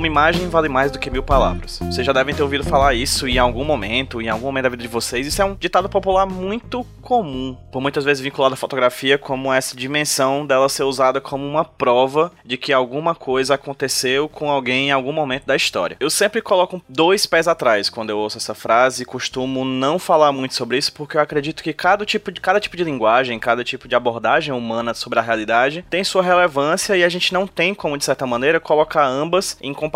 Uma imagem vale mais do que mil palavras. Vocês já devem ter ouvido falar isso em algum momento, em algum momento da vida de vocês. Isso é um ditado popular muito comum, por muitas vezes vinculado à fotografia como essa dimensão dela ser usada como uma prova de que alguma coisa aconteceu com alguém em algum momento da história. Eu sempre coloco dois pés atrás quando eu ouço essa frase e costumo não falar muito sobre isso porque eu acredito que cada tipo de, cada tipo de linguagem, cada tipo de abordagem humana sobre a realidade tem sua relevância e a gente não tem como, de certa maneira, colocar ambas em comparação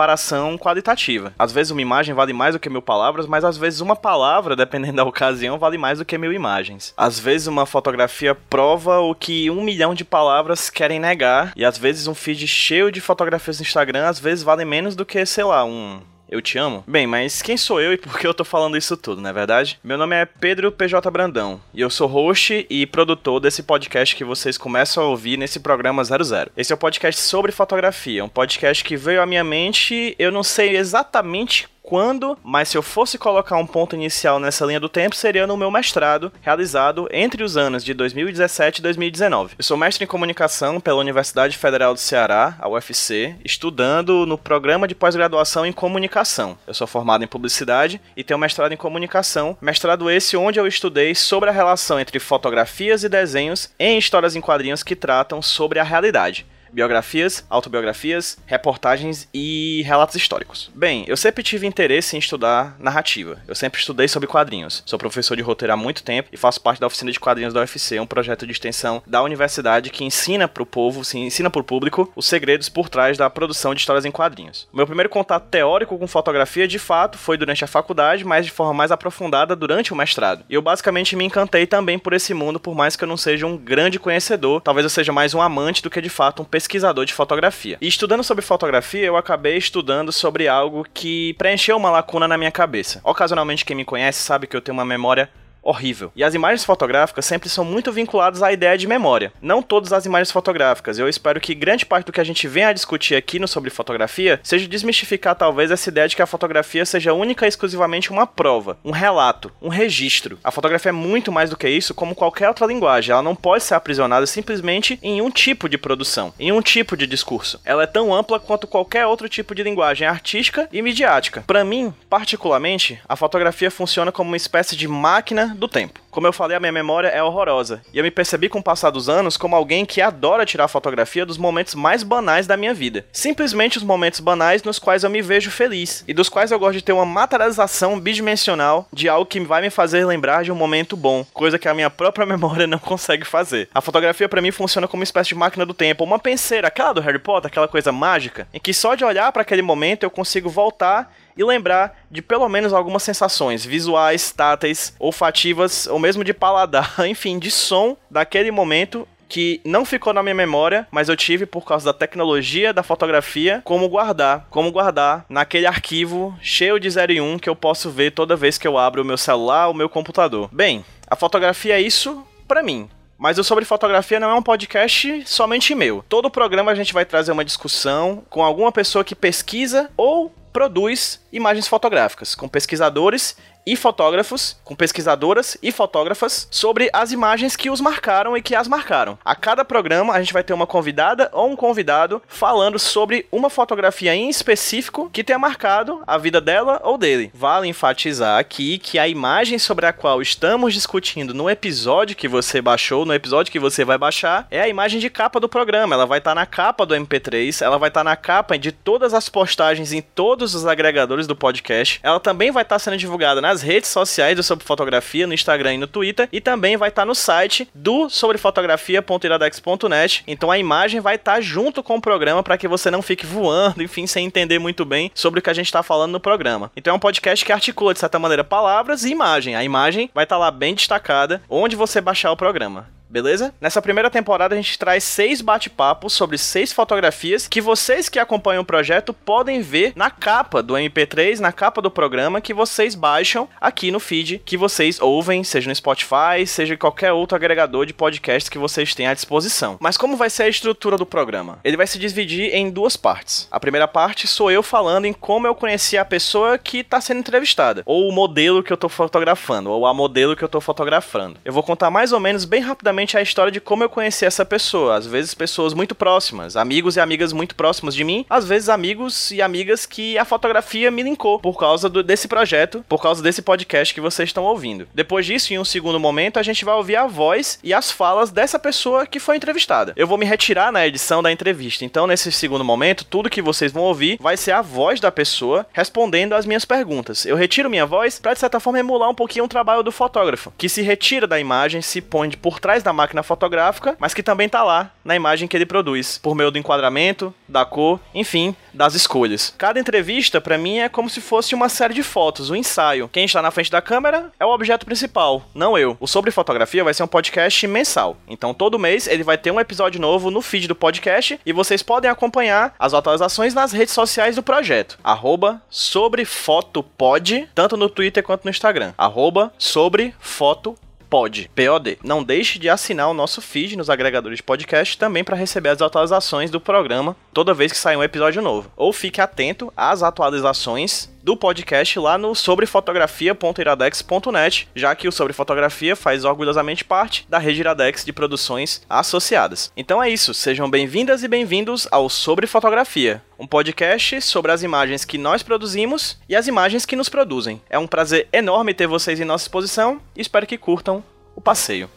qualitativa. Às vezes uma imagem vale mais do que mil palavras, mas às vezes uma palavra, dependendo da ocasião, vale mais do que mil imagens. Às vezes uma fotografia prova o que um milhão de palavras querem negar, e às vezes um feed cheio de fotografias no Instagram, às vezes vale menos do que, sei lá, um eu te amo? Bem, mas quem sou eu e por que eu tô falando isso tudo, não é verdade? Meu nome é Pedro PJ Brandão e eu sou host e produtor desse podcast que vocês começam a ouvir nesse programa 00. Esse é o um podcast sobre fotografia, um podcast que veio à minha mente, eu não sei exatamente quando, mas se eu fosse colocar um ponto inicial nessa linha do tempo, seria no meu mestrado, realizado entre os anos de 2017 e 2019. Eu sou mestre em comunicação pela Universidade Federal do Ceará, a UFC, estudando no programa de pós-graduação em comunicação. Eu sou formado em publicidade e tenho mestrado em comunicação, mestrado esse onde eu estudei sobre a relação entre fotografias e desenhos em histórias em quadrinhos que tratam sobre a realidade biografias, autobiografias, reportagens e relatos históricos. Bem, eu sempre tive interesse em estudar narrativa. Eu sempre estudei sobre quadrinhos. Sou professor de roteiro há muito tempo e faço parte da oficina de quadrinhos da UFC, um projeto de extensão da universidade que ensina para o povo, ensina para o público os segredos por trás da produção de histórias em quadrinhos. Meu primeiro contato teórico com fotografia, de fato, foi durante a faculdade, mas de forma mais aprofundada durante o mestrado. E eu basicamente me encantei também por esse mundo, por mais que eu não seja um grande conhecedor, talvez eu seja mais um amante do que de fato um pesquisador pesquisador de fotografia. E estudando sobre fotografia, eu acabei estudando sobre algo que preencheu uma lacuna na minha cabeça. Ocasionalmente, quem me conhece sabe que eu tenho uma memória horrível. E as imagens fotográficas sempre são muito vinculadas à ideia de memória. Não todas as imagens fotográficas. Eu espero que grande parte do que a gente vem a discutir aqui no sobre fotografia seja desmistificar talvez essa ideia de que a fotografia seja única e exclusivamente uma prova, um relato, um registro. A fotografia é muito mais do que isso, como qualquer outra linguagem. Ela não pode ser aprisionada simplesmente em um tipo de produção, em um tipo de discurso. Ela é tão ampla quanto qualquer outro tipo de linguagem artística e midiática. Para mim, particularmente, a fotografia funciona como uma espécie de máquina do tempo. Como eu falei, a minha memória é horrorosa. E eu me percebi com o passar dos anos como alguém que adora tirar fotografia dos momentos mais banais da minha vida. Simplesmente os momentos banais nos quais eu me vejo feliz. E dos quais eu gosto de ter uma materialização bidimensional de algo que vai me fazer lembrar de um momento bom. Coisa que a minha própria memória não consegue fazer. A fotografia para mim funciona como uma espécie de máquina do tempo. Uma penseira, aquela do Harry Potter, aquela coisa mágica. Em que só de olhar para aquele momento eu consigo voltar e lembrar de pelo menos algumas sensações visuais, táteis, olfativas ou mesmo de paladar, enfim, de som daquele momento que não ficou na minha memória, mas eu tive por causa da tecnologia da fotografia como guardar, como guardar naquele arquivo cheio de 0 e 1 que eu posso ver toda vez que eu abro o meu celular o meu computador. Bem, a fotografia é isso para mim. Mas o Sobre Fotografia não é um podcast somente meu. Todo programa a gente vai trazer uma discussão com alguma pessoa que pesquisa ou produz imagens fotográficas, com pesquisadores e fotógrafos, com pesquisadoras e fotógrafas, sobre as imagens que os marcaram e que as marcaram. A cada programa a gente vai ter uma convidada ou um convidado falando sobre uma fotografia em específico que tenha marcado a vida dela ou dele. Vale enfatizar aqui que a imagem sobre a qual estamos discutindo no episódio que você baixou, no episódio que você vai baixar, é a imagem de capa do programa. Ela vai estar tá na capa do MP3, ela vai estar tá na capa de todas as postagens em todos os agregadores do podcast. Ela também vai estar tá sendo divulgada nas nas redes sociais do Sobre Fotografia, no Instagram e no Twitter, e também vai estar tá no site do sobrefotografia.iradex.net. Então a imagem vai estar tá junto com o programa para que você não fique voando, enfim, sem entender muito bem sobre o que a gente está falando no programa. Então é um podcast que articula de certa maneira palavras e imagem. A imagem vai estar tá lá bem destacada onde você baixar o programa beleza? Nessa primeira temporada a gente traz seis bate-papos sobre seis fotografias que vocês que acompanham o projeto podem ver na capa do MP3, na capa do programa que vocês baixam aqui no feed que vocês ouvem, seja no Spotify, seja em qualquer outro agregador de podcasts que vocês têm à disposição. Mas como vai ser a estrutura do programa? Ele vai se dividir em duas partes. A primeira parte sou eu falando em como eu conheci a pessoa que está sendo entrevistada, ou o modelo que eu estou fotografando, ou a modelo que eu estou fotografando. Eu vou contar mais ou menos bem rapidamente basicamente a história de como eu conheci essa pessoa. Às vezes pessoas muito próximas, amigos e amigas muito próximos de mim, às vezes amigos e amigas que a fotografia me linkou por causa do, desse projeto, por causa desse podcast que vocês estão ouvindo. Depois disso, em um segundo momento, a gente vai ouvir a voz e as falas dessa pessoa que foi entrevistada. Eu vou me retirar na edição da entrevista, então nesse segundo momento, tudo que vocês vão ouvir vai ser a voz da pessoa respondendo às minhas perguntas. Eu retiro minha voz para de certa forma emular um pouquinho o trabalho do fotógrafo, que se retira da imagem, se põe por trás da máquina fotográfica, mas que também tá lá na imagem que ele produz, por meio do enquadramento, da cor, enfim, das escolhas. Cada entrevista para mim é como se fosse uma série de fotos, um ensaio. Quem está na frente da câmera é o objeto principal, não eu. O sobre fotografia vai ser um podcast mensal. Então todo mês ele vai ter um episódio novo no feed do podcast e vocês podem acompanhar as atualizações nas redes sociais do projeto. Arroba sobre fotopod, tanto no Twitter quanto no Instagram. Arroba sobre foto Pod, POD. Não deixe de assinar o nosso feed nos agregadores de podcast também para receber as atualizações do programa toda vez que sair um episódio novo. Ou fique atento às atualizações do podcast lá no sobrefotografia.iradex.net, já que o Sobre Fotografia faz orgulhosamente parte da rede Iradex de produções associadas. Então é isso, sejam bem-vindas e bem-vindos ao Sobre Fotografia, um podcast sobre as imagens que nós produzimos e as imagens que nos produzem. É um prazer enorme ter vocês em nossa exposição e espero que curtam o passeio.